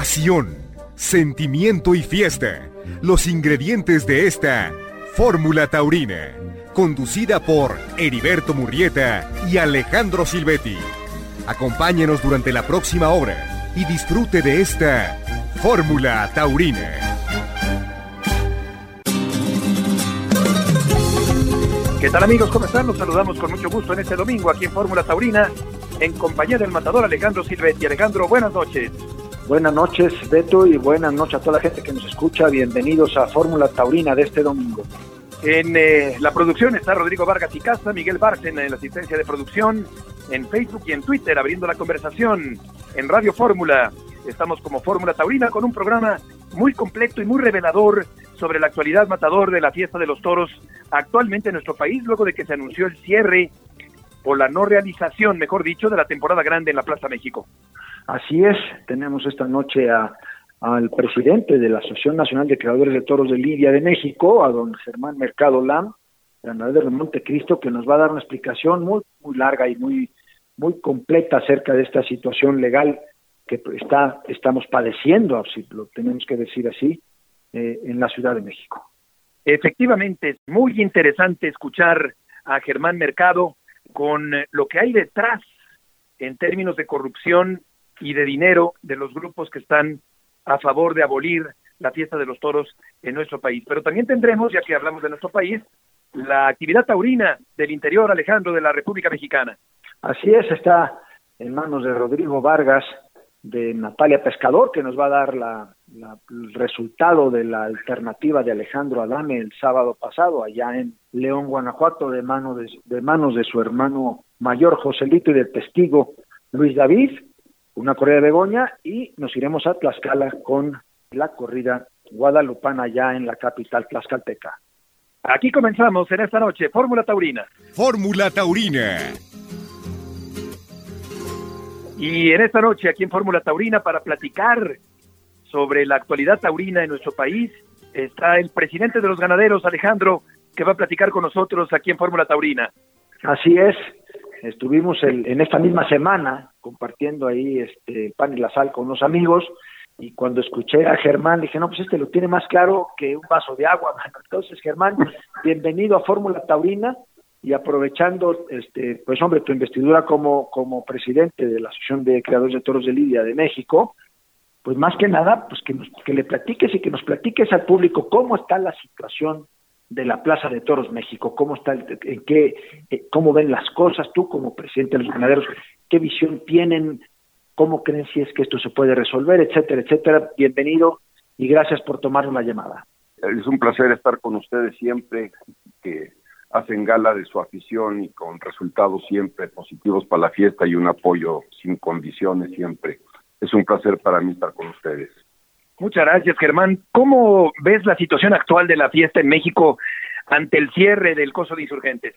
pasión, sentimiento y fiesta. Los ingredientes de esta Fórmula Taurina, conducida por Heriberto Murrieta y Alejandro Silvetti. Acompáñenos durante la próxima hora y disfrute de esta Fórmula Taurina. ¿Qué tal amigos? ¿Cómo están? Los saludamos con mucho gusto en este domingo aquí en Fórmula Taurina en compañía del matador Alejandro Silvetti. Alejandro, buenas noches. Buenas noches, Beto, y buenas noches a toda la gente que nos escucha. Bienvenidos a Fórmula Taurina de este domingo. En eh, la producción está Rodrigo Vargas y Casa, Miguel Barcen en la asistencia de producción, en Facebook y en Twitter abriendo la conversación, en Radio Fórmula. Estamos como Fórmula Taurina con un programa muy completo y muy revelador sobre la actualidad matador de la fiesta de los toros actualmente en nuestro país, luego de que se anunció el cierre o la no realización, mejor dicho, de la temporada grande en la Plaza México. Así es, tenemos esta noche al presidente de la Asociación Nacional de Creadores de Toros de Lidia de México, a don Germán Mercado Lam, ganador de Montecristo, que nos va a dar una explicación muy, muy larga y muy, muy completa acerca de esta situación legal que está, estamos padeciendo, si lo tenemos que decir así, eh, en la Ciudad de México. Efectivamente, es muy interesante escuchar a Germán Mercado con lo que hay detrás en términos de corrupción y de dinero de los grupos que están a favor de abolir la fiesta de los toros en nuestro país. Pero también tendremos, ya que hablamos de nuestro país, la actividad taurina del interior, Alejandro, de la República Mexicana. Así es, está en manos de Rodrigo Vargas, de Natalia Pescador, que nos va a dar la, el resultado de la alternativa de Alejandro Adame el sábado pasado, allá en León, Guanajuato, de, mano de, de manos de su hermano mayor Joselito y del testigo Luis David una corrida de Begoña y nos iremos a Tlaxcala con la corrida guadalupana ya en la capital tlaxcalteca. Aquí comenzamos en esta noche, Fórmula Taurina. Fórmula Taurina. Y en esta noche, aquí en Fórmula Taurina, para platicar sobre la actualidad taurina en nuestro país, está el presidente de los ganaderos, Alejandro, que va a platicar con nosotros aquí en Fórmula Taurina. Así es, estuvimos en esta misma semana compartiendo ahí este pan y la sal con unos amigos y cuando escuché a Germán dije, no, pues este lo tiene más claro que un vaso de agua, Entonces, Germán, bienvenido a Fórmula Taurina y aprovechando, este, pues hombre, tu investidura como, como presidente de la Asociación de Creadores de Toros de Lidia de México, pues más que nada, pues que, que le platiques y que nos platiques al público cómo está la situación de la Plaza de Toros México, cómo está, en qué, eh, cómo ven las cosas tú como presidente de los ganaderos, qué visión tienen, cómo creen si es que esto se puede resolver, etcétera, etcétera. Bienvenido y gracias por tomar una llamada. Es un placer estar con ustedes siempre, que hacen gala de su afición y con resultados siempre positivos para la fiesta y un apoyo sin condiciones siempre. Es un placer para mí estar con ustedes. Muchas gracias, Germán. ¿Cómo ves la situación actual de la fiesta en México ante el cierre del coso de insurgentes?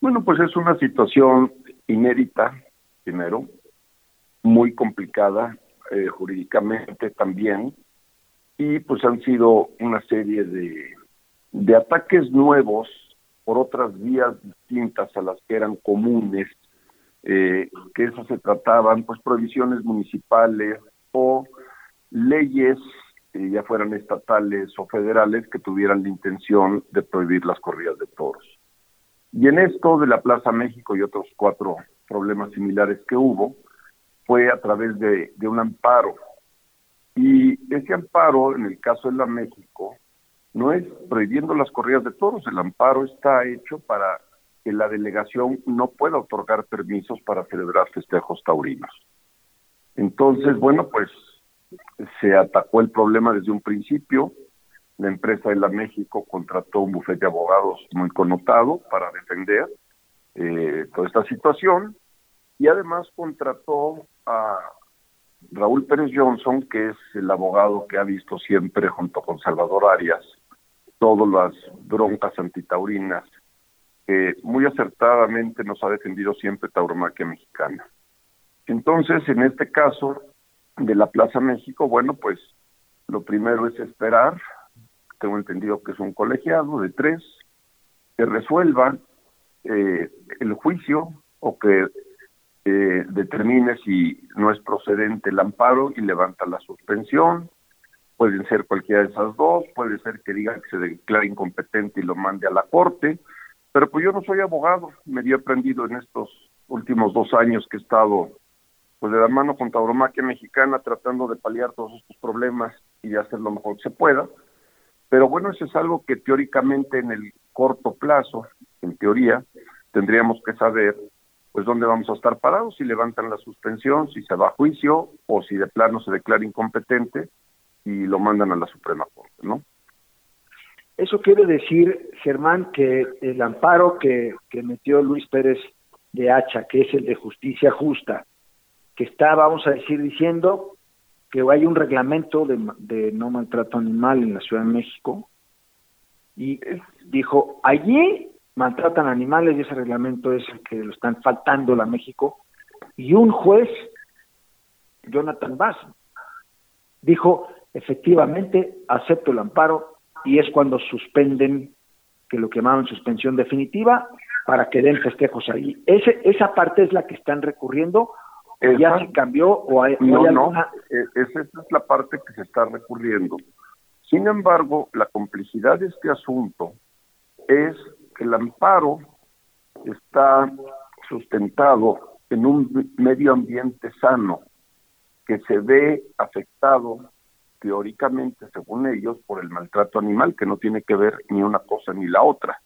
Bueno, pues es una situación inédita, primero, muy complicada eh, jurídicamente también, y pues han sido una serie de, ataques nuevos por otras vías distintas a las que eran comunes, eh, que esas se trataban, pues prohibiciones municipales o leyes ya fueran estatales o federales, que tuvieran la intención de prohibir las corridas de toros. Y en esto de la Plaza México y otros cuatro problemas similares que hubo, fue a través de, de un amparo. Y ese amparo, en el caso de la México, no es prohibiendo las corridas de toros, el amparo está hecho para que la delegación no pueda otorgar permisos para celebrar festejos taurinos. Entonces, bueno, pues se atacó el problema desde un principio. La empresa de la México contrató un bufete de abogados muy connotado para defender eh, toda esta situación y además contrató a Raúl Pérez Johnson, que es el abogado que ha visto siempre junto con Salvador Arias todas las broncas antitaurinas, que muy acertadamente nos ha defendido siempre Tauromaquia Mexicana. Entonces, en este caso, de la Plaza México, bueno, pues lo primero es esperar, tengo entendido que es un colegiado de tres, que resuelvan eh, el juicio o que eh, determine si no es procedente el amparo y levanta la suspensión. Pueden ser cualquiera de esas dos, puede ser que diga que se declare incompetente y lo mande a la corte, pero pues yo no soy abogado, me he aprendido en estos últimos dos años que he estado pues de la mano con Tauromaquia Mexicana tratando de paliar todos estos problemas y de hacer lo mejor que se pueda. Pero bueno, eso es algo que teóricamente en el corto plazo, en teoría, tendríamos que saber pues dónde vamos a estar parados, si levantan la suspensión, si se va a juicio o si de plano se declara incompetente y lo mandan a la Suprema Corte, ¿no? Eso quiere decir, Germán, que el amparo que, que metió Luis Pérez de Hacha, que es el de justicia justa, que está, vamos a decir, diciendo que hay un reglamento de, de no maltrato animal en la Ciudad de México, y dijo, allí maltratan animales y ese reglamento es el que lo están faltando a México. Y un juez, Jonathan Bass, dijo, efectivamente, acepto el amparo y es cuando suspenden, que lo que llamaban suspensión definitiva, para que den festejos ahí. Ese, esa parte es la que están recurriendo, o ya se cambió, o hay, no, alguna... no, e, esa es la parte que se está recurriendo. Sin embargo, la complejidad de este asunto es que el amparo está sustentado en un medio ambiente sano que se ve afectado teóricamente, según ellos, por el maltrato animal, que no tiene que ver ni una cosa ni la otra,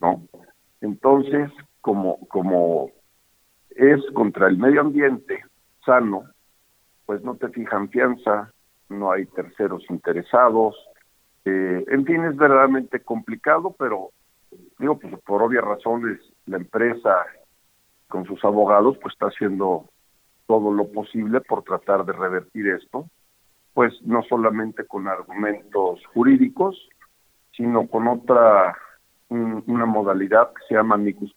¿no? Entonces, como, como es contra el medio ambiente sano, pues no te fijan fianza, no hay terceros interesados, eh, en fin, es verdaderamente complicado, pero digo, pues por obvias razones, la empresa con sus abogados pues está haciendo todo lo posible por tratar de revertir esto, pues no solamente con argumentos jurídicos, sino con otra, una modalidad que se llama amicus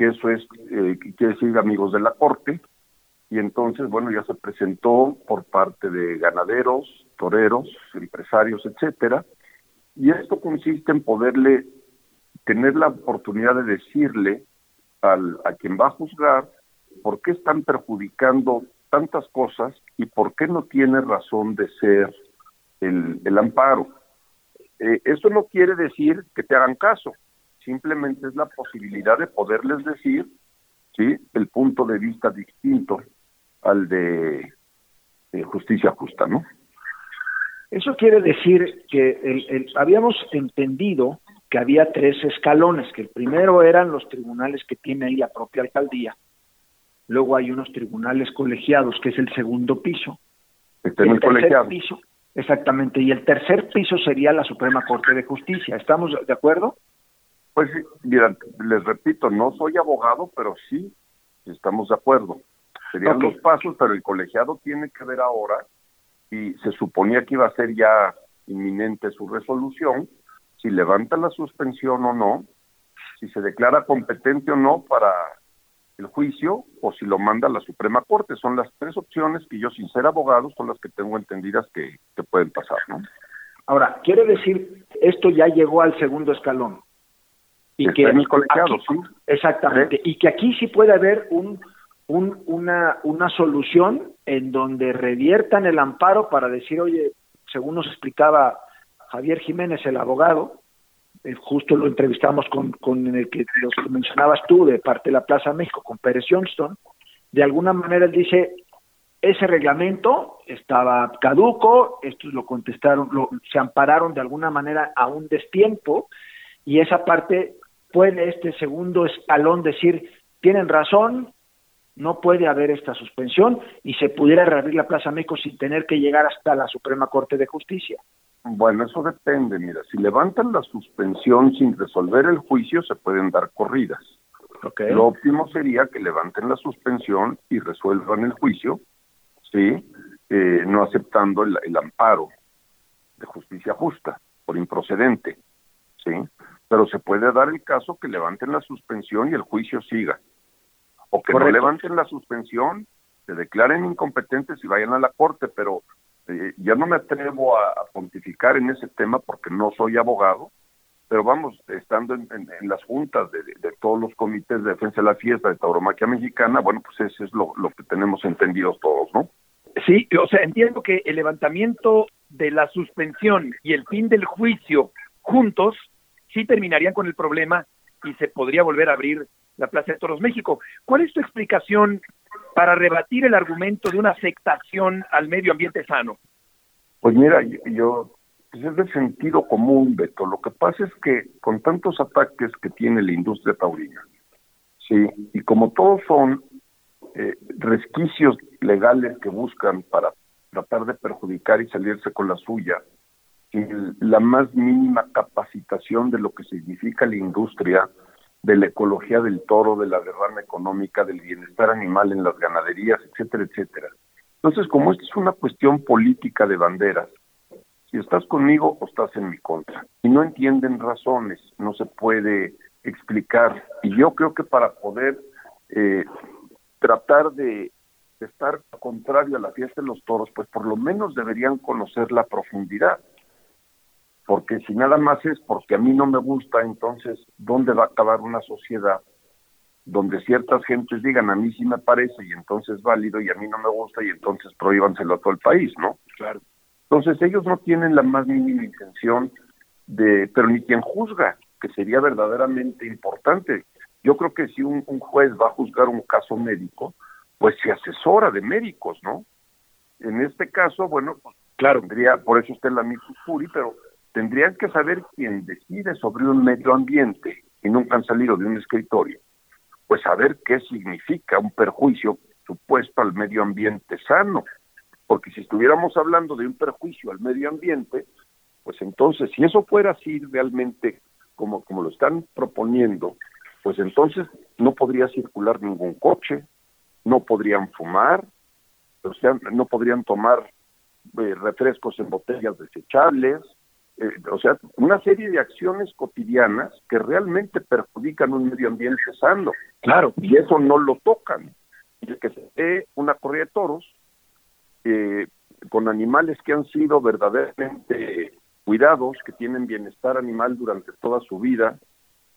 que eso es, eh, quiere decir amigos de la corte, y entonces, bueno, ya se presentó por parte de ganaderos, toreros, empresarios, etcétera, y esto consiste en poderle tener la oportunidad de decirle al, a quien va a juzgar por qué están perjudicando tantas cosas y por qué no tiene razón de ser el, el amparo. Eh, eso no quiere decir que te hagan caso, simplemente es la posibilidad de poderles decir sí el punto de vista distinto al de, justicia justa, ¿no? Eso quiere decir que el, habíamos entendido que había tres escalones, que el primero eran los tribunales que tiene ahí la propia alcaldía, luego hay unos tribunales colegiados, que es el segundo piso, el tercer piso, exactamente, y el tercer piso sería la Suprema Corte de Justicia. ¿Estamos de acuerdo? Pues mira, les repito, no soy abogado, pero sí estamos de acuerdo. Serían dos pasos, pero el colegiado tiene que ver ahora, y se suponía que iba a ser ya inminente su resolución, si levanta la suspensión o no, si se declara competente o no para el juicio o si lo manda a la Suprema Corte. Son las tres opciones que yo, sin ser abogado, son las que tengo entendidas que, que pueden pasar, ¿no? Ahora, quiere decir, esto ya llegó al segundo escalón. Y que colegiado, sí. Exactamente. Y que aquí sí puede haber un, un, una, una solución en donde reviertan el amparo para decir, oye, según nos explicaba Javier Jiménez, el abogado, eh, justo lo entrevistamos con, con el que los que mencionabas tú de parte de la Plaza México, con Pérez Johnston, de alguna manera él dice, ese reglamento estaba caduco, estos lo contestaron, lo, se ampararon de alguna manera a un destiempo, y esa parte puede este segundo escalón decir, tienen razón, no puede haber esta suspensión y se pudiera reabrir la Plaza México sin tener que llegar hasta la Suprema Corte de Justicia. Bueno, eso depende. Mira, si levantan la suspensión sin resolver el juicio, se pueden dar corridas. Lo óptimo sería que levanten la suspensión y resuelvan el juicio, sí, eh, no aceptando el, amparo de justicia justa por improcedente, sí. Pero se puede dar el caso que levanten la suspensión y el juicio siga, o que no levanten la suspensión, se declaren incompetentes y vayan a la corte, pero eh, ya no me atrevo a, pontificar en ese tema porque no soy abogado, pero vamos, estando en, las juntas de, todos los comités de defensa de la fiesta de tauromaquia mexicana, bueno, pues eso es lo, lo que tenemos entendidos todos, ¿no? Sí, o sea, entiendo que el levantamiento de la suspensión y el fin del juicio juntos sí terminarían con el problema y se podría volver a abrir la Plaza de Toros México. ¿Cuál es tu explicación para rebatir el argumento de una aceptación al medio ambiente sano? Pues mira, yo, pues es de sentido común, Beto. Lo que pasa es que con tantos ataques que tiene la industria taurina, sí, y como todos son eh, resquicios legales que buscan para tratar de perjudicar y salirse con la suya, sin la más mínima capacitación de lo que significa la industria, de la ecología del toro, de la derrama económica, del bienestar animal en las ganaderías, etcétera, etcétera. Entonces, como esto es una cuestión política de banderas, si estás conmigo o estás en mi contra. Y no entienden razones, no se puede explicar. Y yo creo que para poder eh, tratar de estar contrario a la fiesta de los toros, pues por lo menos deberían conocer la profundidad. Porque si nada más es porque a mí no me gusta, entonces, ¿dónde va a acabar una sociedad donde ciertas gentes digan a mí sí me parece y entonces es válido y a mí no me gusta y entonces prohíbanselo a todo el país, ¿no? Claro. Entonces ellos no tienen la más mínima intención de, pero ni quien juzga, que sería verdaderamente importante. Yo creo que si un, juez va a juzgar un caso médico, pues se asesora de médicos, ¿no? En este caso, bueno, pues, claro, tendría, por eso está la Puri, pero tendrían que saber quién decide sobre un medio ambiente y nunca han salido de un escritorio, pues saber qué significa un perjuicio supuesto al medio ambiente sano. Porque si estuviéramos hablando de un perjuicio al medio ambiente, pues entonces, si eso fuera así realmente como, como lo están proponiendo, pues entonces no podría circular ningún coche, no podrían fumar, o sea, no podrían tomar eh, refrescos en botellas desechables, eh, o sea, una serie de acciones cotidianas que realmente perjudican un medio ambiente sano. Claro. Y eso no lo tocan. Y el que se ve una corrida de toros, eh, con animales que han sido verdaderamente cuidados, que tienen bienestar animal durante toda su vida,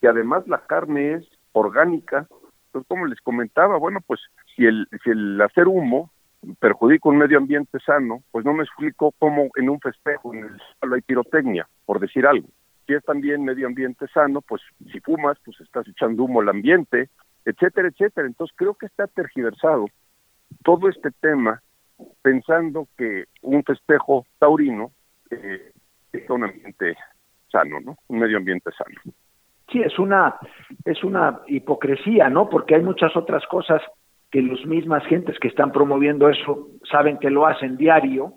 que además la carne es orgánica. Entonces, como les comentaba, bueno, pues si el, si el hacer humo perjudica un medio ambiente sano, pues no me explico cómo en un festejo en el suelo hay pirotecnia, por decir algo. Si es también medio ambiente sano, pues si fumas, pues estás echando humo al ambiente, etcétera, etcétera. Entonces creo que está tergiversado todo este tema pensando que un festejo taurino eh, es un ambiente sano, ¿no? Un medio ambiente sano. Sí, es una es una hipocresía, ¿no? Porque hay muchas otras cosas que las mismas gentes que están promoviendo eso saben que lo hacen diario,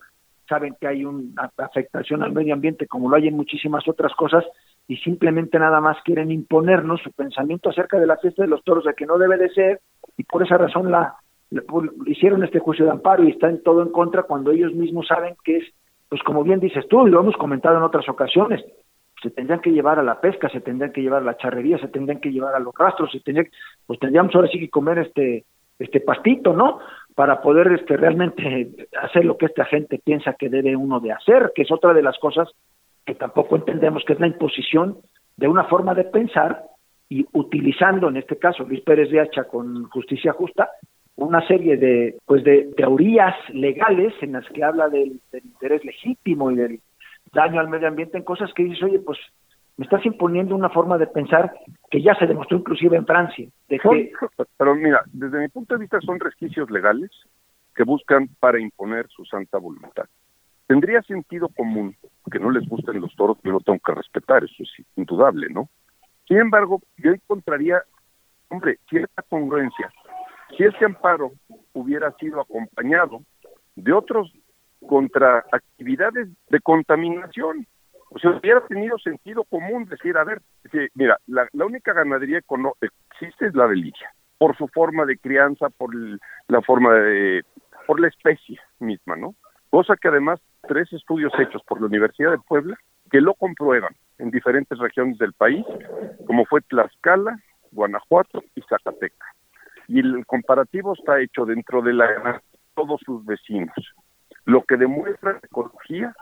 saben que hay una afectación al medio ambiente como lo hay en muchísimas otras cosas y simplemente nada más quieren imponernos su pensamiento acerca de la fiesta de los toros de que no debe de ser y por esa razón la hicieron este juicio de amparo y están todo en contra cuando ellos mismos saben que es, pues como bien dices tú, y lo hemos comentado en otras ocasiones, se tendrían que llevar a la pesca, se tendrían que llevar a la charrería, se tendrían que llevar a los rastros, se tendrían, pues tendríamos ahora sí que comer este, este pastito, ¿no? Para poder este, realmente hacer lo que esta gente piensa que debe uno de hacer, que es otra de las cosas que tampoco entendemos, que es la imposición de una forma de pensar y utilizando en este caso Luis Pérez de Hacha con justicia justa, una serie de pues de teorías legales en las que habla del, interés legítimo y del daño al medio ambiente en cosas que dices oye pues me estás imponiendo una forma de pensar que ya se demostró inclusive en Francia de pero mira desde mi punto de vista son resquicios legales que buscan para imponer su santa voluntad. Tendría sentido común que no les gusten los toros yo lo tengo que respetar eso es indudable no sin embargo yo encontraría hombre cierta congruencia. Si este amparo hubiera sido acompañado de otros contra actividades de contaminación, o sea, hubiera tenido sentido común decir, a ver, mira, la, única ganadería que existe es la de Lidia, por su forma de crianza, por la forma de, por la especie misma, ¿no? Cosa que además tres estudios hechos por la Universidad de Puebla que lo comprueban en diferentes regiones del país, como fue Tlaxcala, Guanajuato y Zacatecas y el comparativo está hecho dentro de la todos sus vecinos, lo que demuestra la ecología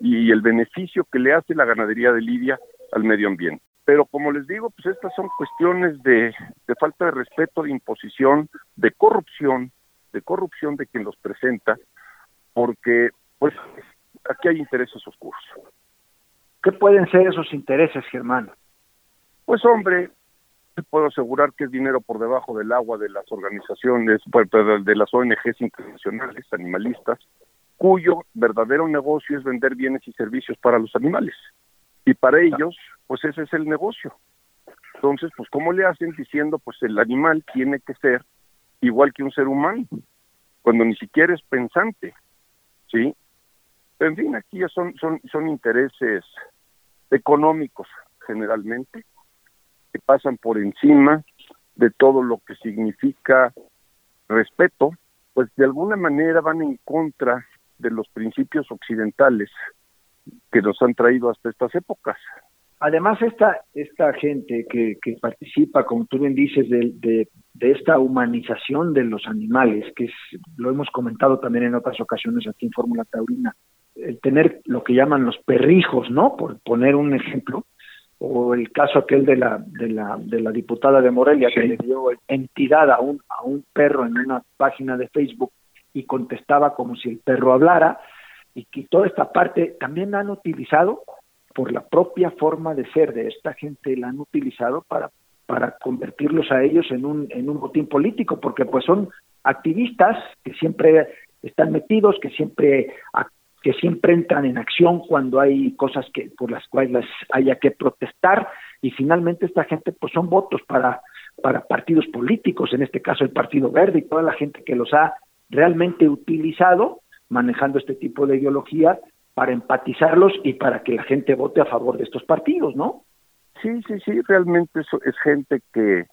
y el beneficio que le hace la ganadería de Lidia al medio ambiente. Pero como les digo, pues estas son cuestiones de, de falta de respeto, de imposición, de corrupción, de corrupción de quien los presenta, porque pues aquí hay intereses oscuros. ¿Qué pueden ser esos intereses, Germán? Pues hombre, puedo asegurar que es dinero por debajo del agua de las organizaciones, pues, de las ONGs internacionales, animalistas, cuyo verdadero negocio es vender bienes y servicios para los animales. Y para ellos, pues ese es el negocio. Entonces, pues ¿cómo le hacen diciendo, pues el animal tiene que ser igual que un ser humano, cuando ni siquiera es pensante, ¿sí? En fin, aquí ya son, son, son intereses económicos generalmente, que pasan por encima de todo lo que significa respeto, pues de alguna manera van en contra de los principios occidentales que nos han traído hasta estas épocas. Además, esta, esta gente que, que participa, como tú bien dices, de, de, de, esta humanización de los animales, que es, lo hemos comentado también en otras ocasiones aquí en Fórmula Taurina, el tener lo que llaman los perrijos, ¿no? Por poner un ejemplo, o el caso aquel de la de la de la diputada de Morelia que le dio entidad a un a un perro en una página de Facebook y contestaba como si el perro hablara y que toda esta parte también la han utilizado por la propia forma de ser de esta gente la han utilizado para para convertirlos a ellos en un en un botín político porque pues son activistas que siempre están metidos que siempre que siempre entran en acción cuando hay cosas que por las cuales haya que protestar y finalmente esta gente pues son votos para para partidos políticos, en este caso el Partido Verde y toda la gente que los ha realmente utilizado manejando este tipo de ideología para empatizarlos y para que la gente vote a favor de estos partidos, ¿no? Sí, sí, sí, realmente eso es gente que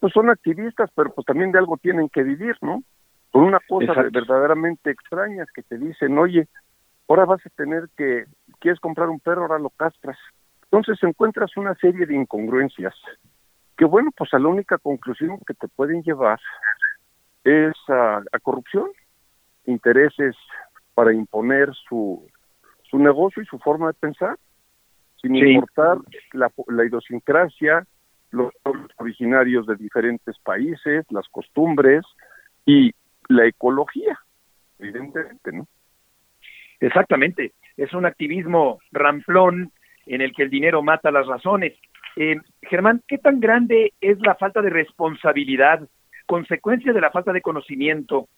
pues son activistas, pero pues también de algo tienen que vivir, ¿no? Por una cosa verdaderamente extraña que te dicen, oye, ahora vas a tener que, quieres comprar un perro, ahora lo castras. Entonces encuentras una serie de incongruencias que, bueno, pues a la única conclusión que te pueden llevar es a, corrupción, intereses para imponer su, su negocio y su forma de pensar, sin importar la, la idiosincrasia, los originarios de diferentes países, las costumbres y la ecología, evidentemente, ¿no? Exactamente, es un activismo ramplón en el que el dinero mata las razones. Eh, Germán, ¿qué tan grande es la falta de responsabilidad, consecuencia de la falta de conocimiento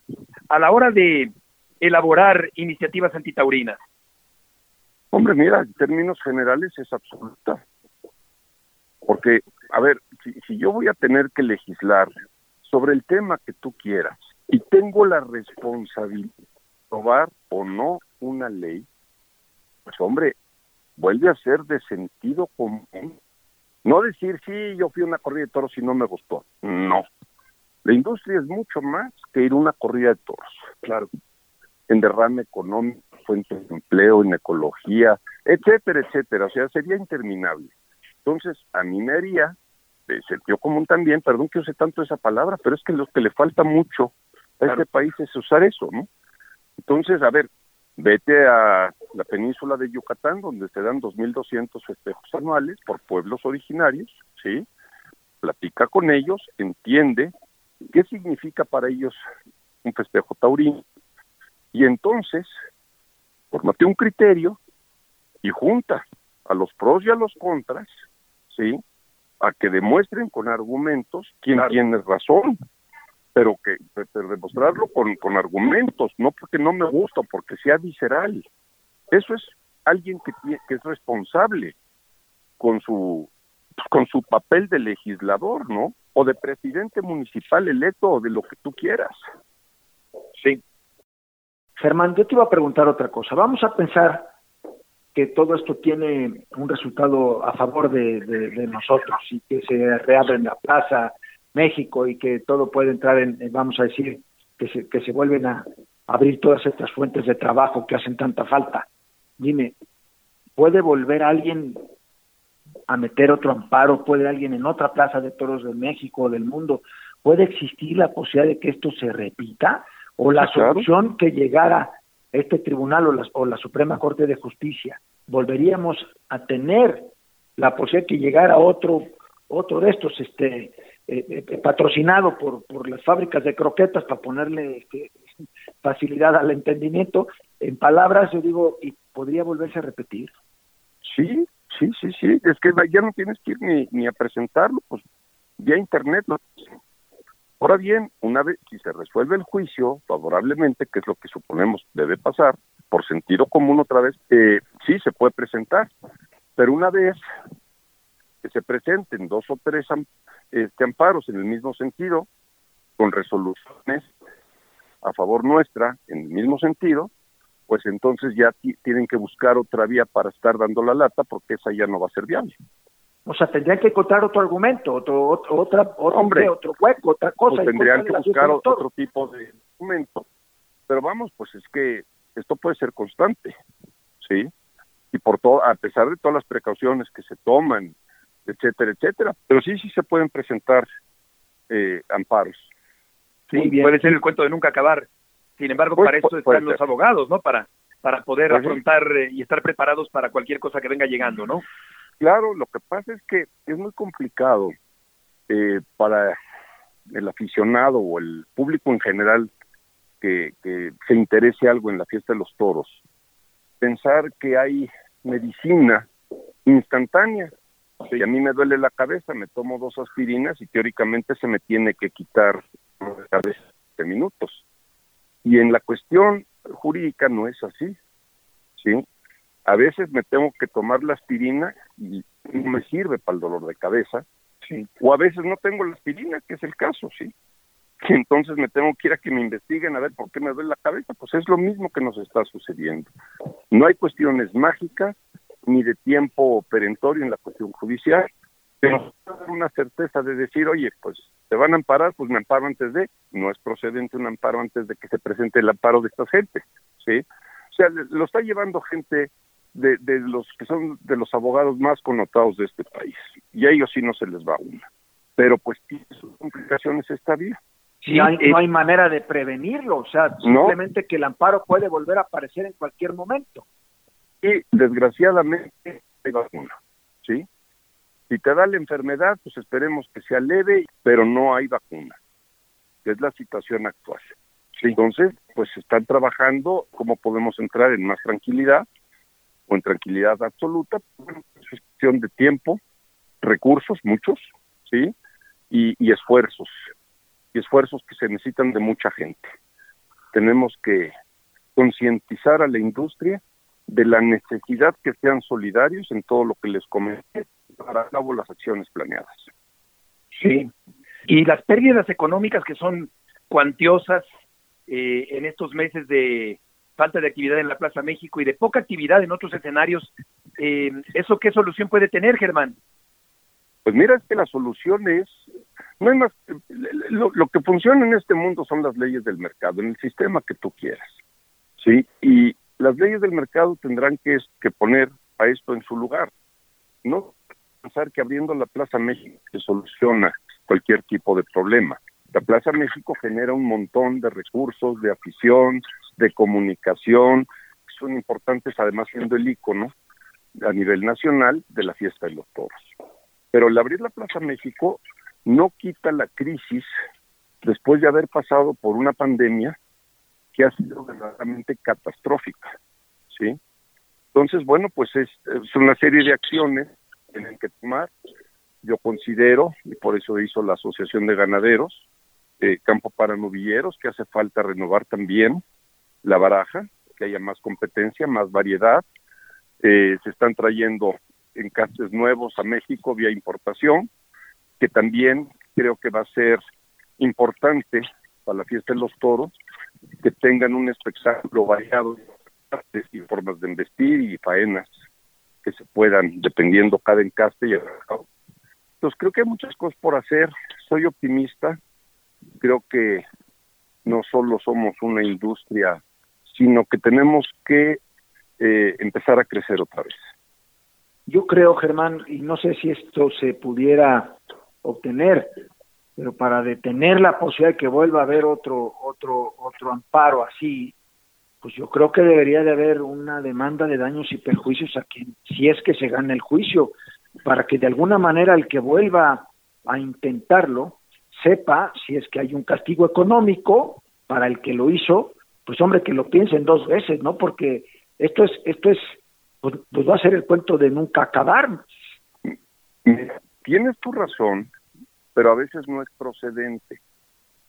a la hora de elaborar iniciativas antitaurinas? Hombre, mira, en términos generales es absoluta. Porque, a ver, si, si yo voy a tener que legislar sobre el tema que tú quieras y tengo la responsabilidad de probar o no una ley, pues hombre, vuelve a ser de sentido común. No decir, sí, yo fui a una corrida de toros y no me gustó. No. La industria es mucho más que ir a una corrida de toros. Claro. En derrame económico, fuentes de empleo, en ecología, etcétera, etcétera. O sea, sería interminable. Entonces, a mí me haría, de sentido común también, perdón que use tanto esa palabra, pero es que lo que le falta mucho a este país es usar eso, ¿no? Entonces, a ver, Vete a la península de Yucatán, donde se dan 2.200 festejos anuales por pueblos originarios, ¿sí? Platica con ellos, entiende qué significa para ellos un festejo taurino, y entonces, formate un criterio y junta a los pros y a los contras, ¿sí? A que demuestren con argumentos quién tiene razón, pero que demostrarlo con, con argumentos, no porque no me gusta, porque sea visceral. Eso es alguien que, que es responsable con su con su papel de legislador, ¿no? O de presidente municipal electo o de lo que tú quieras. Sí. Germán, yo te iba a preguntar otra cosa. Vamos a pensar que todo esto tiene un resultado a favor de, nosotros y que se reabre en la plaza, México y que todo puede entrar en, vamos a decir, que se, que se vuelven a abrir todas estas fuentes de trabajo que hacen tanta falta. Dime, ¿puede volver alguien a meter otro amparo? ¿Puede alguien en otra plaza de toros de México o del mundo? ¿Puede existir la posibilidad de que esto se repita? ¿O la solución que llegara este tribunal o la, o la Suprema Corte de Justicia, volveríamos a tener la posibilidad que llegara otro otro de estos este eh, eh, patrocinado por, por las fábricas de croquetas para ponerle este, facilidad al entendimiento en palabras yo digo y podría volverse a repetir sí sí sí sí. Es que ya no tienes que ir ni, ni a presentarlo pues vía internet. Lo Ahora bien, una vez si se resuelve el juicio favorablemente, que es lo que suponemos debe pasar, por sentido común otra vez, eh, sí se puede presentar, pero una vez que se presenten dos o tres este, amparos en el mismo sentido, con resoluciones a favor nuestra en el mismo sentido, pues entonces ya tienen que buscar otra vía para estar dando la lata porque esa ya no va a ser viable. O sea, tendrían que encontrar otro argumento, otro, otra, otro, Hombre, otro hueco, otra cosa. Pues tendrían que buscar otro tipo de argumento. Pero vamos, pues es que esto puede ser constante, ¿sí? Y por todo, a pesar de todas las precauciones que se toman, etcétera, etcétera. Pero sí, sí se pueden presentar eh, amparos. Sí, puede ser el cuento de nunca acabar. Sin embargo, pues, para eso están los abogados, ¿no? Para, para poder pues afrontar eh, y estar preparados para cualquier cosa que venga llegando, ¿no? Claro, lo que pasa es que es muy complicado eh, para el aficionado o el público en general que, se interese algo en la fiesta de los toros, pensar que hay medicina instantánea. Si a mí me duele la cabeza, me tomo dos aspirinas y teóricamente se me tiene que quitar cada vez de minutos. Y en la cuestión jurídica no es así. ¿sí? A veces me tengo que tomar la aspirina y no me sirve para el dolor de cabeza, sí. o a veces no tengo la aspirina, que es el caso, sí. entonces me tengo que ir a que me investiguen a ver por qué me duele la cabeza, pues es lo mismo que nos está sucediendo. No hay cuestiones mágicas ni de tiempo perentorio en la cuestión judicial, pero una certeza de decir, oye, pues te van a amparar, pues me amparo antes de, no es procedente un amparo antes de que se presente el amparo de esta gente, ¿sí? O sea, lo está llevando gente de, de, los que son de los abogados más connotados de este país. Y a ellos sí no se les va una. Pero pues tiene sus complicaciones esta vía. Sí, no hay manera de prevenirlo, o sea, simplemente que el amparo puede volver a aparecer en cualquier momento. Y desgraciadamente hay vacuna, ¿sí? Si te da la enfermedad, pues esperemos que sea leve, pero no hay vacuna, es la situación actual. Entonces, pues están trabajando cómo podemos entrar en más tranquilidad o en tranquilidad absoluta, bueno, es cuestión de tiempo, recursos, muchos, ¿sí? Y, esfuerzos, y esfuerzos que se necesitan de mucha gente. Tenemos que concientizar a la industria de la necesidad que sean solidarios en todo lo que les comenté para cabo las acciones planeadas. Sí. Y las pérdidas económicas que son cuantiosas eh, en estos meses de falta de actividad en la Plaza México y de poca actividad en otros escenarios, eh, ¿eso qué solución puede tener, Germán? Pues mira, es que la solución es, no hay más, lo, que funciona en este mundo son las leyes del mercado, en el sistema que tú quieras, ¿sí? Y las leyes del mercado tendrán que, que poner a esto en su lugar. No pensar que abriendo la Plaza México se soluciona cualquier tipo de problema. La Plaza México genera un montón de recursos, de afición, de comunicación, son importantes además siendo el icono a nivel nacional de la fiesta de los toros. Pero el abrir la Plaza México no quita la crisis después de haber pasado por una pandemia que ha sido verdaderamente catastrófica, ¿sí? Entonces, bueno, pues es, es una serie de acciones que tienen que tomar. Yo considero, y por eso hizo la Asociación de Ganaderos, eh, Campo para Novilleros, que hace falta renovar también, la baraja, que haya más competencia, más variedad. Eh, se están trayendo encastes nuevos a México vía importación, que también creo que va a ser importante para la fiesta de los toros, que tengan un espectáculo variado y formas de investir y faenas que se puedan, dependiendo cada encaste y Entonces creo que hay muchas cosas por hacer, soy optimista, creo que no solo somos una industria sino que tenemos que eh, empezar a crecer otra vez. Yo creo, Germán, y no sé si esto se pudiera obtener, pero para detener la posibilidad de que vuelva a haber otro otro otro amparo así, pues yo creo que debería de haber una demanda de daños y perjuicios a quien si es que se gana el juicio, para que de alguna manera el que vuelva a intentarlo sepa si es que hay un castigo económico para el que lo hizo, pues hombre que lo piensen dos veces, ¿no? Porque esto es esto es pues, pues va a ser el cuento de nunca acabar. Tienes tu razón, pero a veces no es procedente,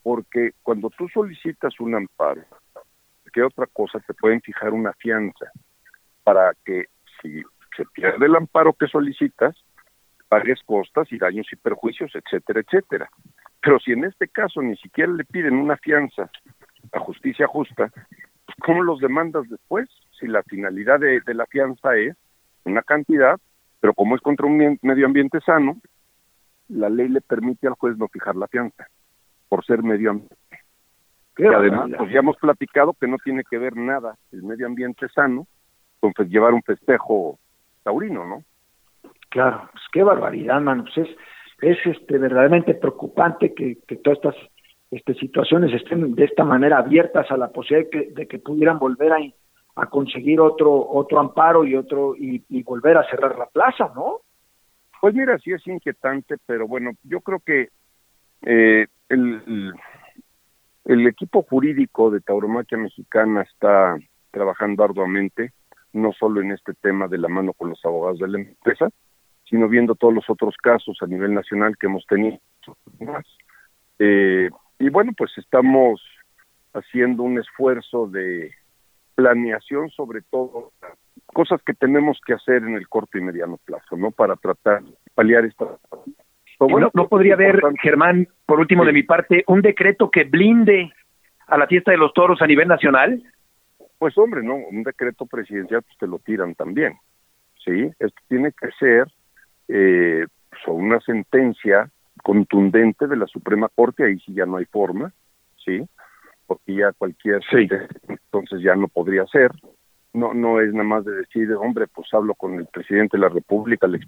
porque cuando tú solicitas un amparo, ¿qué otra cosa? Te pueden fijar una fianza para que si se pierde el amparo que solicitas, pagues costas y daños y perjuicios, etcétera, etcétera. Pero si en este caso ni siquiera le piden una fianza a justicia justa, pues ¿cómo los demandas después? Si la finalidad de, de la fianza es una cantidad, pero como es contra un medio ambiente sano, la ley le permite al juez no fijar la fianza por ser medio ambiente. Que además, pues ya hemos platicado que no tiene que ver nada el medio ambiente sano con llevar un festejo taurino, ¿no? Claro, pues qué barbaridad, mano. Pues es, es este verdaderamente preocupante que, que todas estas este, situaciones estén de esta manera abiertas a la posibilidad de que, de que pudieran volver a, a conseguir otro otro amparo y otro y, y, volver a cerrar la plaza, ¿no? Pues mira, sí es inquietante, pero bueno, yo creo que eh, el, el equipo jurídico de Tauromaquia Mexicana está trabajando arduamente, no solo en este tema de la mano con los abogados de la empresa, sino viendo todos los otros casos a nivel nacional que hemos tenido. Eh, y bueno, pues estamos haciendo un esfuerzo de planeación sobre todo, cosas que tenemos que hacer en el corto y mediano plazo, ¿no? Para tratar de paliar esta... Bueno, no, podría haber, Germán, por último de mi parte, un decreto que blinde a la fiesta de los toros a nivel nacional? Pues hombre, no, un decreto presidencial pues te lo tiran también, ¿sí? Esto tiene que ser eh, una sentencia contundente de la Suprema Corte, ahí sí ya no hay forma, ¿sí? Porque ya cualquier sí. entonces ya no podría ser. No no es nada más de decir, hombre, pues hablo con el presidente de la República, le,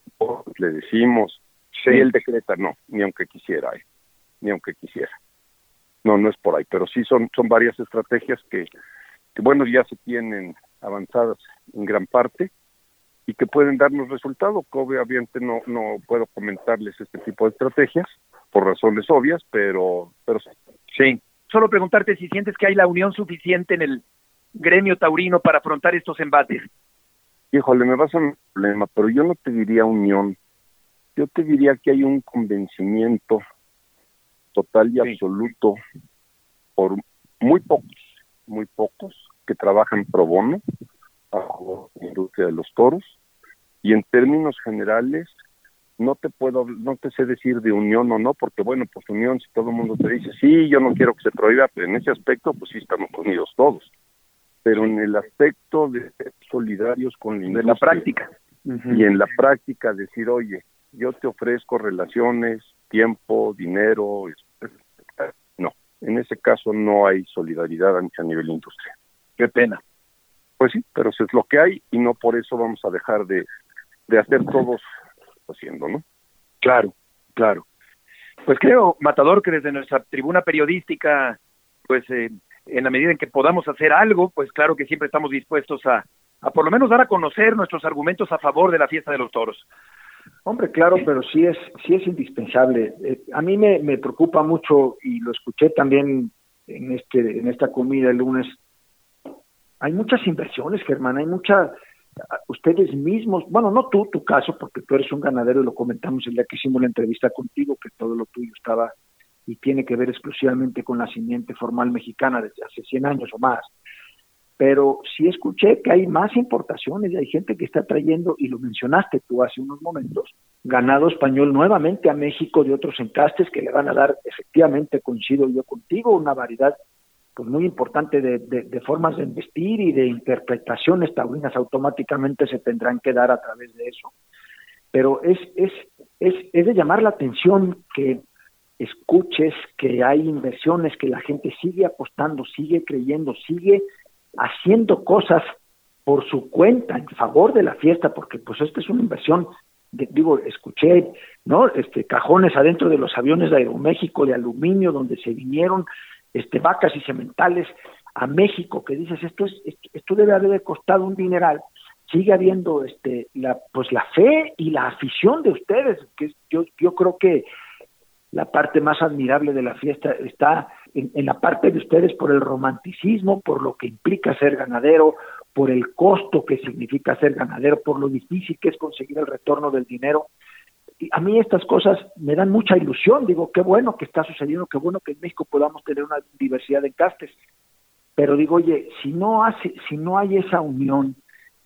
le decimos, sí. y él decreta, no, ni aunque quisiera, eh, ni aunque quisiera. No, no es por ahí, pero sí son, son varias estrategias que, que, bueno, ya se tienen avanzadas en gran parte, y que pueden darnos resultados. Obviamente no, no puedo comentarles este tipo de estrategias por razones obvias, pero, pero sí. Solo preguntarte si sientes que hay la unión suficiente en el gremio taurino para afrontar estos embates. Híjole, me vas a un problema, pero yo no te diría unión. Yo te diría que hay un convencimiento total y sí. absoluto por muy pocos, muy pocos que trabajan pro bono, bajo la industria de los toros. Y en términos generales no te puedo no te sé decir de unión o no porque bueno pues unión si todo el mundo te dice sí yo no quiero que se prohíba pero en ese aspecto pues sí estamos unidos todos. Pero en el aspecto de ser solidarios con la industria, de la práctica. y en la práctica decir oye yo te ofrezco relaciones tiempo dinero no en ese caso no hay solidaridad a nivel industria qué pena pues sí, pero eso es lo que hay y no por eso vamos a dejar de, de hacer todos haciendo, ¿no? Claro, claro. Pues creo, Matador, que desde nuestra tribuna periodística, pues eh, en la medida en que podamos hacer algo, pues claro que siempre estamos dispuestos a, a por lo menos dar a conocer nuestros argumentos a favor de la fiesta de los toros. Hombre, claro, pero sí es, sí es indispensable. Eh, a mí me, me preocupa mucho, y lo escuché también en, este, en esta comida el lunes, hay muchas inversiones, Germán, hay mucha, ustedes mismos, bueno, no tú, tu caso, porque tú eres un ganadero y lo comentamos el día que hicimos la entrevista contigo, que todo lo tuyo estaba y tiene que ver exclusivamente con la simiente formal mexicana desde hace 100 años o más. Pero sí escuché que hay más importaciones hay gente que está trayendo, y lo mencionaste tú hace unos momentos, ganado español nuevamente a México de otros encastes que le van a dar, efectivamente, coincido yo contigo, una variedad pues muy importante de, formas de investir y de interpretaciones taurinas automáticamente se tendrán que dar a través de eso. Pero es, es, es, es de llamar la atención que escuches que hay inversiones, que la gente sigue apostando, sigue creyendo, sigue haciendo cosas por su cuenta en favor de la fiesta, porque pues esta es una inversión, de, digo, escuché, ¿no? Este cajones adentro de los aviones de Aeroméxico de aluminio donde se vinieron este, vacas y sementales a México, que dices, esto, es, esto, esto debe haber costado un dineral, sigue habiendo este la pues la fe y la afición de ustedes que yo yo creo que la parte más admirable de la fiesta está en, en, la parte de ustedes por el romanticismo, por lo que implica ser ganadero, por el costo que significa ser ganadero, por lo difícil que es conseguir el retorno del dinero. Y a mí estas cosas me dan mucha ilusión, digo, qué bueno que está sucediendo, qué bueno que en México podamos tener una diversidad de castes. Pero digo, oye, si no hace, si no hay esa unión,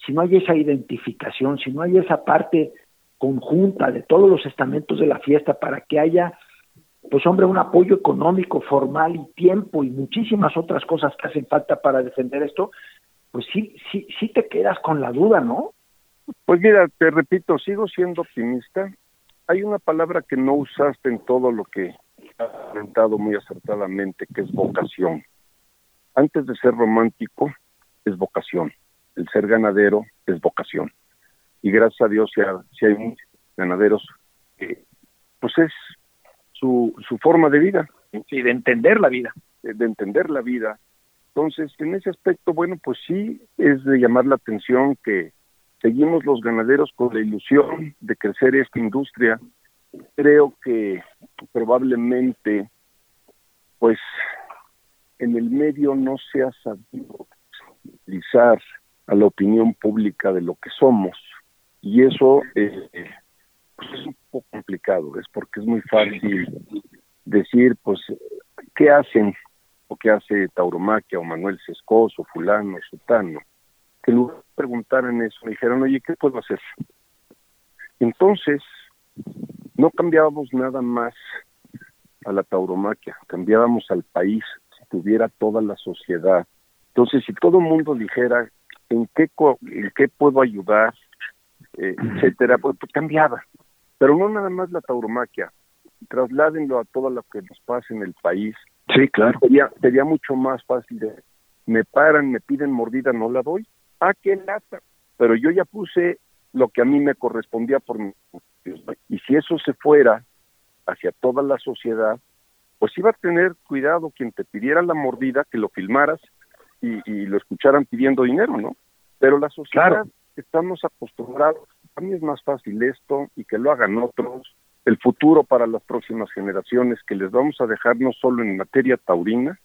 si no hay esa identificación, si no hay esa parte conjunta de todos los estamentos de la fiesta para que haya pues hombre, un apoyo económico, formal y tiempo y muchísimas otras cosas que hacen falta para defender esto, pues sí, sí, sí te quedas con la duda, ¿no? Pues mira, te repito, sigo siendo optimista. Hay una palabra que no usaste en todo lo que has comentado muy acertadamente, que es vocación. Antes de ser romántico, es vocación. El ser ganadero es vocación. Y gracias a Dios, si hay, si hay ganaderos, eh, pues es su, su forma de vida. Sí, de entender la vida. De, de, entender la vida. Entonces, en ese aspecto, bueno, pues sí, es de llamar la atención que seguimos los ganaderos con la ilusión de crecer esta industria. Creo que probablemente, pues, en el medio no se ha sabido utilizar a la opinión pública de lo que somos. Y eso eh, pues es un poco complicado, es porque es muy fácil decir, pues, ¿qué hacen? O qué hace Tauromaquia o Manuel Sescoso, fulano, sutano. Que luego preguntaran eso, me dijeron, oye, ¿qué puedo hacer? Entonces, no cambiábamos nada más a la tauromaquia, cambiábamos al país, si tuviera toda la sociedad. Entonces, si todo el mundo dijera en qué, en qué puedo ayudar, eh, etcétera, pues, pues cambiaba. Pero no nada más la tauromaquia, trasládenlo a todo lo que nos pasa en el país. Sí, claro. Sería, sería mucho más fácil de, me paran, me piden mordida, no la doy. Ah, qué lata. Pero yo ya puse lo que a mí me correspondía por mi... Y si eso se fuera hacia toda la sociedad, pues iba a tener cuidado quien te pidiera la mordida, que lo filmaras y, y lo escucharan pidiendo dinero, ¿no? Pero la sociedad Claro. estamos acostumbrados, a mí es más fácil esto y que lo hagan otros, el futuro para las próximas generaciones que les vamos a dejar no solo en materia taurina,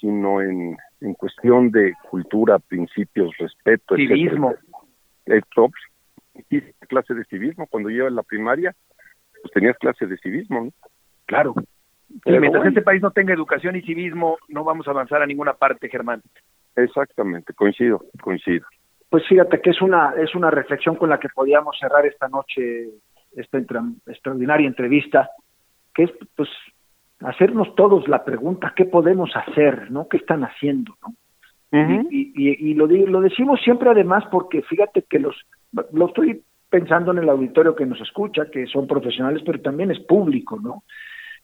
sino en, en cuestión de cultura, principios, respeto, Civismo. etcétera. Y clase de civismo, cuando yo en la primaria, pues tenías clase de civismo, ¿no? Claro. Y Pero mientras bueno. este país no tenga educación y civismo, no vamos a avanzar a ninguna parte, Germán. Exactamente, coincido, coincido. Pues fíjate que es una es una reflexión con la que podíamos cerrar esta noche esta entra- extraordinaria entrevista, que es pues hacernos todos la pregunta qué podemos hacer, ¿no? ¿Qué están haciendo, no? Y, y, y lo, lo decimos siempre además porque fíjate que los, lo estoy pensando en el auditorio que nos escucha, que son profesionales, pero también es público, ¿no?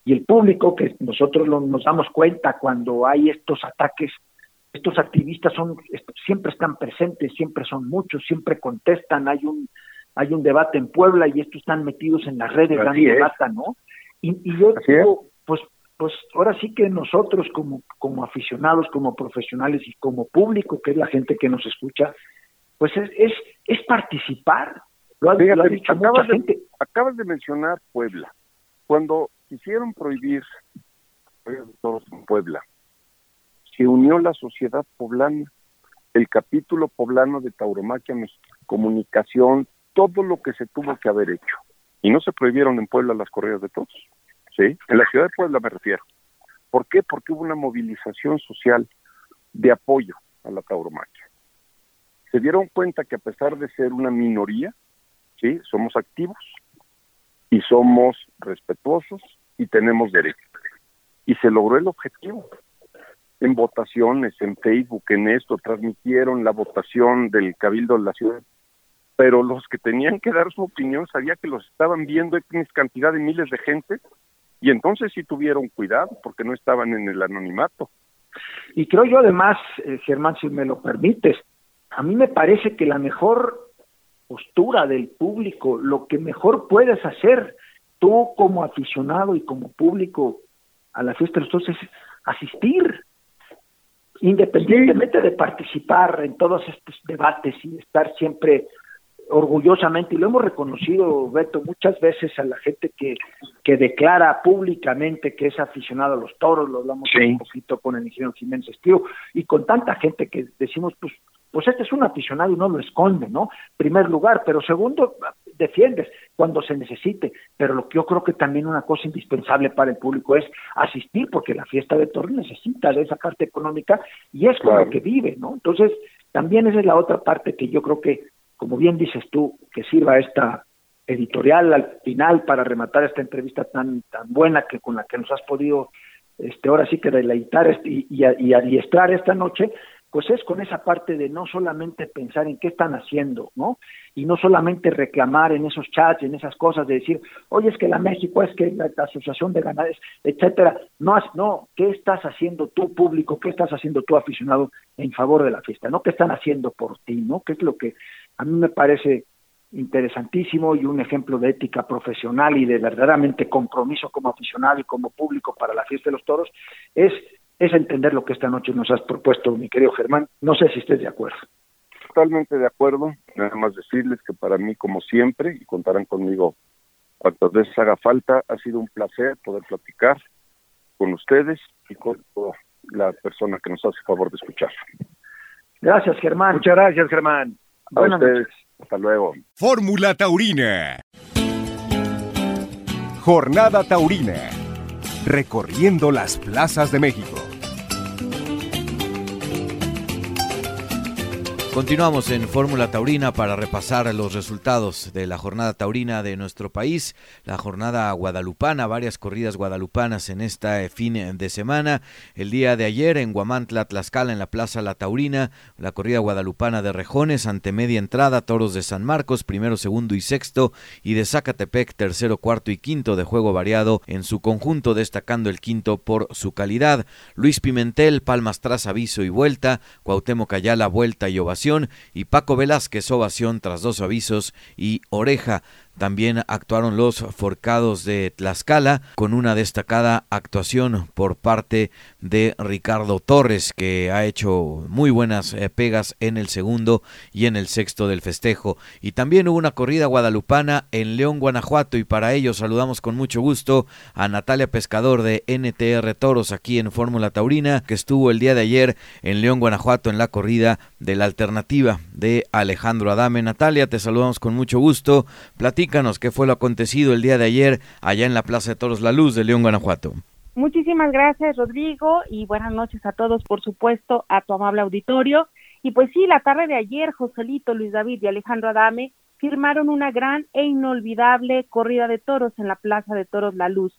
Y el público, que nosotros lo- nos damos cuenta cuando hay estos ataques, estos activistas son siempre están presentes, siempre son muchos, siempre contestan, hay un hay un debate en Puebla y estos están metidos en las redes es. lata, ¿no? Y, y yo Así digo, pues pues ahora sí que nosotros como, como aficionados, como profesionales y como público, que es la gente que nos escucha, pues es, es, es participar. Lo ha, Fíjate, lo ha dicho mucha acabas, de, gente. acabas de mencionar Puebla. Cuando quisieron prohibir toros en Puebla, se unió la sociedad poblana, el capítulo poblano de Tauromaquia, comunicación, todo lo que se tuvo que haber hecho. Y no se prohibieron en Puebla las corridas de toros. ¿sí? En la ciudad de Puebla me refiero. ¿Por qué? Porque hubo una movilización social de apoyo a la tauromaquia. Se dieron cuenta que a pesar de ser una minoría, ¿sí? Somos activos y somos respetuosos y tenemos derechos. Y se logró el objetivo. En votaciones, en Facebook, en esto, transmitieron la votación del Cabildo de la ciudad. Pero los que tenían que dar su opinión sabía que los estaban viendo X cantidad de miles de gente y entonces sí tuvieron cuidado porque no estaban en el anonimato. Y creo yo además, eh, Germán, si me lo permites, a mí me parece que la mejor postura del público, lo que mejor puedes hacer tú como aficionado y como público a la fiesta de los es asistir. Independientemente de participar en todos estos debates y estar siempre orgullosamente, y lo hemos reconocido, Beto, muchas veces a la gente que, que declara públicamente que es aficionado a los toros, lo hablamos un poquito con el ingeniero Jiménez Estío, y con tanta gente que decimos, pues, pues este es un aficionado y no lo esconde, ¿no? Primer lugar, pero segundo, defiendes cuando se necesite, pero lo que yo creo que también una cosa indispensable para el público es asistir, porque la fiesta de toros necesita de esa parte económica y es con lo que vive, ¿no? Entonces, también esa es la otra parte que yo creo que como bien dices tú, que sirva esta editorial al final para rematar esta entrevista tan tan buena que con la que nos has podido este ahora sí que deleitar este, y, y, adiestrar esta noche pues es con esa parte de no solamente pensar en qué están haciendo, ¿no? Y no solamente reclamar en esos chats, en esas cosas de decir, oye, es que la México, es que la, Asociación de Ganaderos, etcétera. No, no, ¿qué estás haciendo tú público? ¿Qué estás haciendo tú aficionado en favor de la fiesta? ¿No? ¿Qué están haciendo por ti? ¿No? ¿Qué es lo que a mí me parece interesantísimo y un ejemplo de ética profesional y de verdaderamente compromiso como aficionado y como público para la fiesta de los toros, es, es entender lo que esta noche nos has propuesto, mi querido Germán. No sé si estés de acuerdo. Totalmente de acuerdo. Nada más decirles que para mí, como siempre, y contarán conmigo cuantas veces haga falta, ha sido un placer poder platicar con ustedes y con la persona que nos hace favor de escuchar. Gracias, Germán. Muchas gracias, Germán. Buenas noches. Hasta luego. Fórmula Taurina. Jornada Taurina. Recorriendo las plazas de México. Continuamos en Fórmula Taurina para repasar los resultados de la jornada taurina de nuestro país, la jornada guadalupana, varias corridas guadalupanas en esta fin de semana. El día de ayer en Guamantla, Tlaxcala, en la Plaza La Taurina, la corrida guadalupana de Rejones, ante media entrada, toros de San Marcos, primero, segundo y sexto, y de Zacatepec, tercero, cuarto y quinto de juego variado en su conjunto, destacando el quinto por su calidad. Luis Pimentel, palmas tras aviso y vuelta, Cuauhtémoc Ayala, vuelta y ovación y Paco Velázquez ovación tras dos avisos y oreja también actuaron los Forcados de Tlaxcala con una destacada actuación por parte de Ricardo Torres que ha hecho muy buenas eh, pegas en el segundo y en el sexto del festejo. Y también hubo una corrida guadalupana en León, Guanajuato y para ello saludamos con mucho gusto a Natalia Pescador de NTR Toros aquí en Fórmula Taurina que estuvo el día de ayer en León, Guanajuato en la corrida de la alternativa de Alejandro Adame. Natalia, te saludamos con mucho gusto. Qué fue lo acontecido el día de ayer allá en la Plaza de Toros La Luz de León, Guanajuato. Muchísimas gracias, Rodrigo, y buenas noches a todos, por supuesto, a tu amable auditorio. Y pues sí, la tarde de ayer, Joselito, Luis David y Alejandro Adame firmaron una gran e inolvidable corrida de toros en la Plaza de Toros La Luz.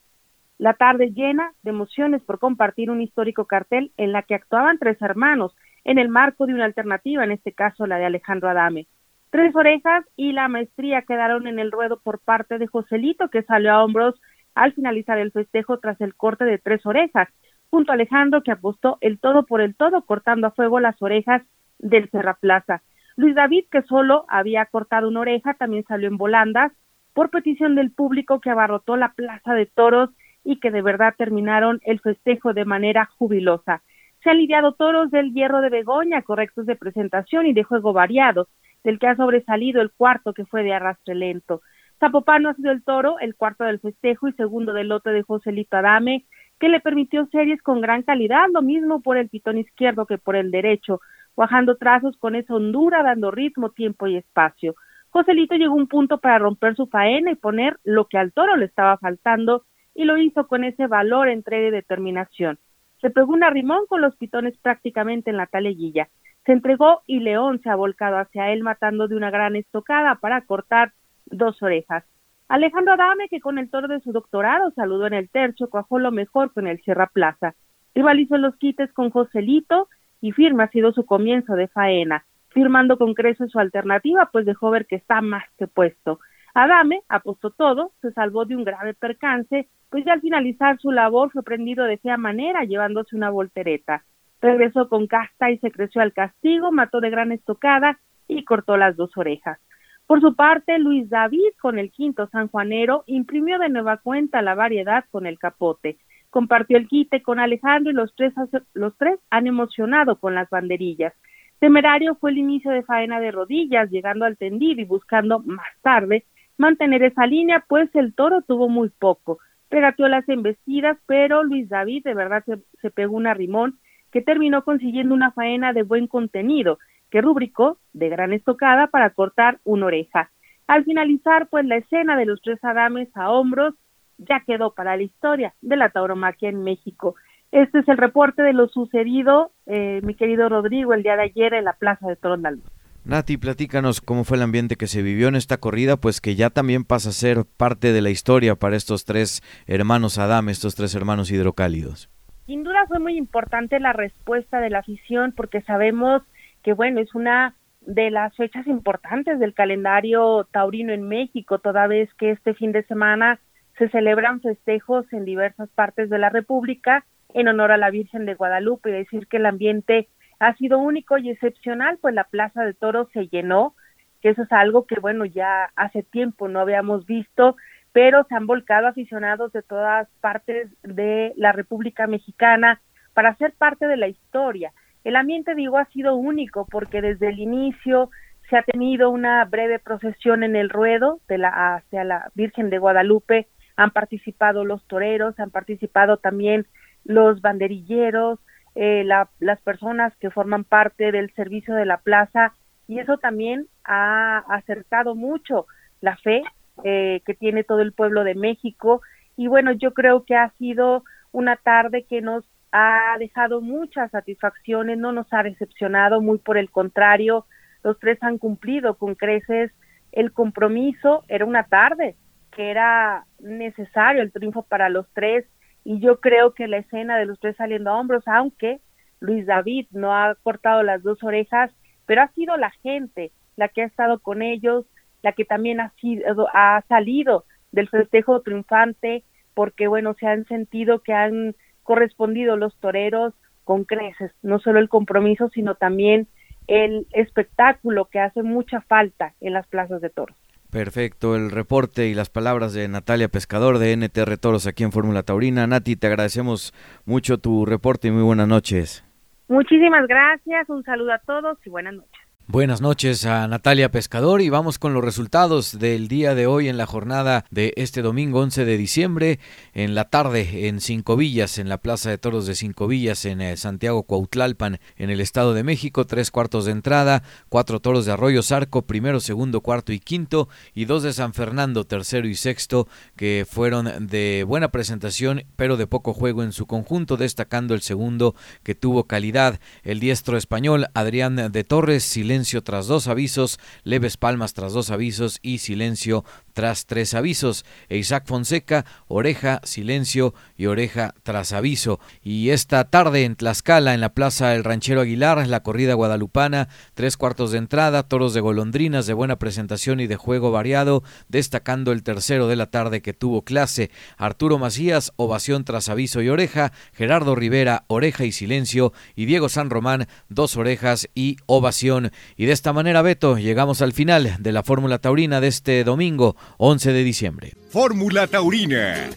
La tarde llena de emociones por compartir un histórico cartel en la que actuaban tres hermanos en el marco de una alternativa, en este caso la de Alejandro Adame. Tres orejas y la maestría quedaron en el ruedo por parte de Joselito, que salió a hombros al finalizar el festejo tras el corte de tres orejas, junto a Alejandro, que apostó el todo por el todo, cortando a fuego las orejas del Serra Plaza. Luis David, que solo había cortado una oreja, también salió en volandas por petición del público que abarrotó la Plaza de Toros y que de verdad terminaron el festejo de manera jubilosa. Se han lidiado toros del hierro de Begoña, correctos de presentación y de juego variado, del que ha sobresalido el cuarto que fue de arrastre lento. Zapopano ha sido el toro, el cuarto del festejo y segundo del lote de Joselito Adame, que le permitió series con gran calidad, lo mismo por el pitón izquierdo que por el derecho, cuajando trazos con esa hondura, dando ritmo, tiempo y espacio. Joselito llegó a un punto para romper su faena y poner lo que al toro le estaba faltando, y lo hizo con ese valor, entrega y determinación. Se pegó un arrimón con los pitones prácticamente en la taleguilla. Se entregó y León se ha volcado hacia él matando de una gran estocada para cortar dos orejas. Alejandro Adame, que con el toro de su doctorado saludó en el tercio, cuajó lo mejor con el Sierra Plaza. Rivalizó los quites con Joselito y firme ha sido su comienzo de faena, firmando con creces su alternativa, pues dejó ver que está más que puesto. Adame apostó todo, se salvó de un grave percance, pues ya al finalizar su labor fue prendido de fea manera, llevándose una voltereta regresó con casta y se creció al castigo, mató de gran estocada y cortó las dos orejas. Por su parte, Luis David, con el quinto sanjuanero, imprimió de nueva cuenta la variedad con el capote. compartió el quite con Alejandro y los tres, los tres han emocionado con las banderillas. Temerario fue el inicio de faena de rodillas, llegando al tendido y buscando más tarde mantener esa línea, pues el toro tuvo muy poco. Regateó las embestidas, pero Luis David de verdad se, se pegó un arrimón que terminó consiguiendo una faena de buen contenido, que rubricó de gran estocada para cortar una oreja. Al finalizar, pues la escena de los tres adames a hombros ya quedó para la historia de la tauromaquia en México. Este es el reporte de lo sucedido, eh, mi querido Rodrigo, el día de ayer en la Plaza de Torondal. Nati, platícanos cómo fue el ambiente que se vivió en esta corrida, pues que ya también pasa a ser parte de la historia para estos tres hermanos Adame, estos tres hermanos hidrocálidos. Sin duda fue muy importante la respuesta de la afición porque sabemos que, bueno, es una de las fechas importantes del calendario taurino en México, toda vez que este fin de semana se celebran festejos en diversas partes de la República en honor a la Virgen de Guadalupe. Y decir que el ambiente ha sido único y excepcional, pues la Plaza de Toros se llenó, que eso es algo que, bueno, ya hace tiempo no habíamos visto pero se han volcado aficionados de todas partes de la República Mexicana para ser parte de la historia. El ambiente, digo, ha sido único porque desde el inicio se ha tenido una breve procesión en el ruedo de la, hacia la Virgen de Guadalupe, han participado los toreros, han participado también los banderilleros, eh, las personas que forman parte del servicio de la plaza y eso también ha acercado mucho la fe eh, que tiene todo el pueblo de México. Y bueno, yo creo que ha sido una tarde que nos ha dejado muchas satisfacciones, no nos ha decepcionado, muy por el contrario, los tres han cumplido con creces el compromiso, era una tarde que era necesario el triunfo para los tres y yo creo que la escena de los tres saliendo a hombros, aunque Luis David no ha cortado las dos orejas, pero ha sido la gente la que ha estado con ellos, la que también ha, sido, ha salido del festejo triunfante, porque bueno, se han sentido que han correspondido los toreros con creces, no solo el compromiso, sino también el espectáculo que hace mucha falta en las plazas de toros. Perfecto, el reporte y las palabras de Natalia Pescador de NTR Toros aquí en Fórmula Taurina. Nati, te agradecemos mucho tu reporte y muy buenas noches. Muchísimas gracias, un saludo a todos y buenas noches. Buenas noches a Natalia Pescador y vamos con los resultados del día de hoy en la jornada de este domingo 11 de diciembre en la tarde en Cinco Villas, en la Plaza de Toros de Cinco Villas en eh, Santiago Cuautlalpan en el Estado de México, tres cuartos de entrada, cuatro toros de Arroyo Zarco, primero, segundo, cuarto y quinto y dos de San Fernando, tercero y sexto que fueron de buena presentación pero de poco juego en su conjunto, destacando el segundo que tuvo calidad, el diestro español Adrián de Torres, silencio silencio tras dos avisos, leves palmas tras dos avisos y silencio tras tres avisos. E Isaac Fonseca, oreja, silencio y oreja tras aviso. Y esta tarde en Tlaxcala, en la Plaza El Ranchero Aguilar, la corrida guadalupana, tres cuartos de entrada, toros de golondrinas de buena presentación y de juego variado, destacando el tercero de la tarde que tuvo clase. Arturo Macías, ovación tras aviso y oreja, Gerardo Rivera, oreja y silencio, y Diego San Román, dos orejas y ovación. Y de esta manera, Beto, llegamos al final de la Fórmula Taurina de este domingo. 11 de diciembre. Fórmula Taurina.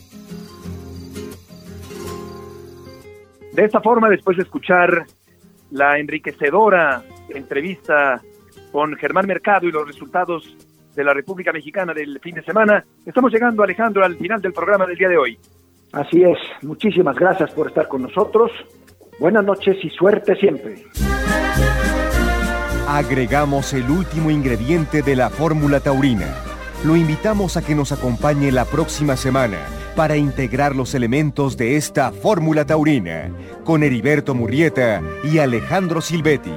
De esta forma, después de escuchar la enriquecedora entrevista con Germán Mercado y los resultados de la República Mexicana del fin de semana, estamos llegando, Alejandro, al final del programa del día de hoy. Así es, muchísimas gracias por estar con nosotros. Buenas noches y suerte siempre. Agregamos el último ingrediente de la fórmula taurina lo invitamos a que nos acompañe la próxima semana para integrar los elementos de esta fórmula taurina con Heriberto Murrieta y Alejandro Silvetti.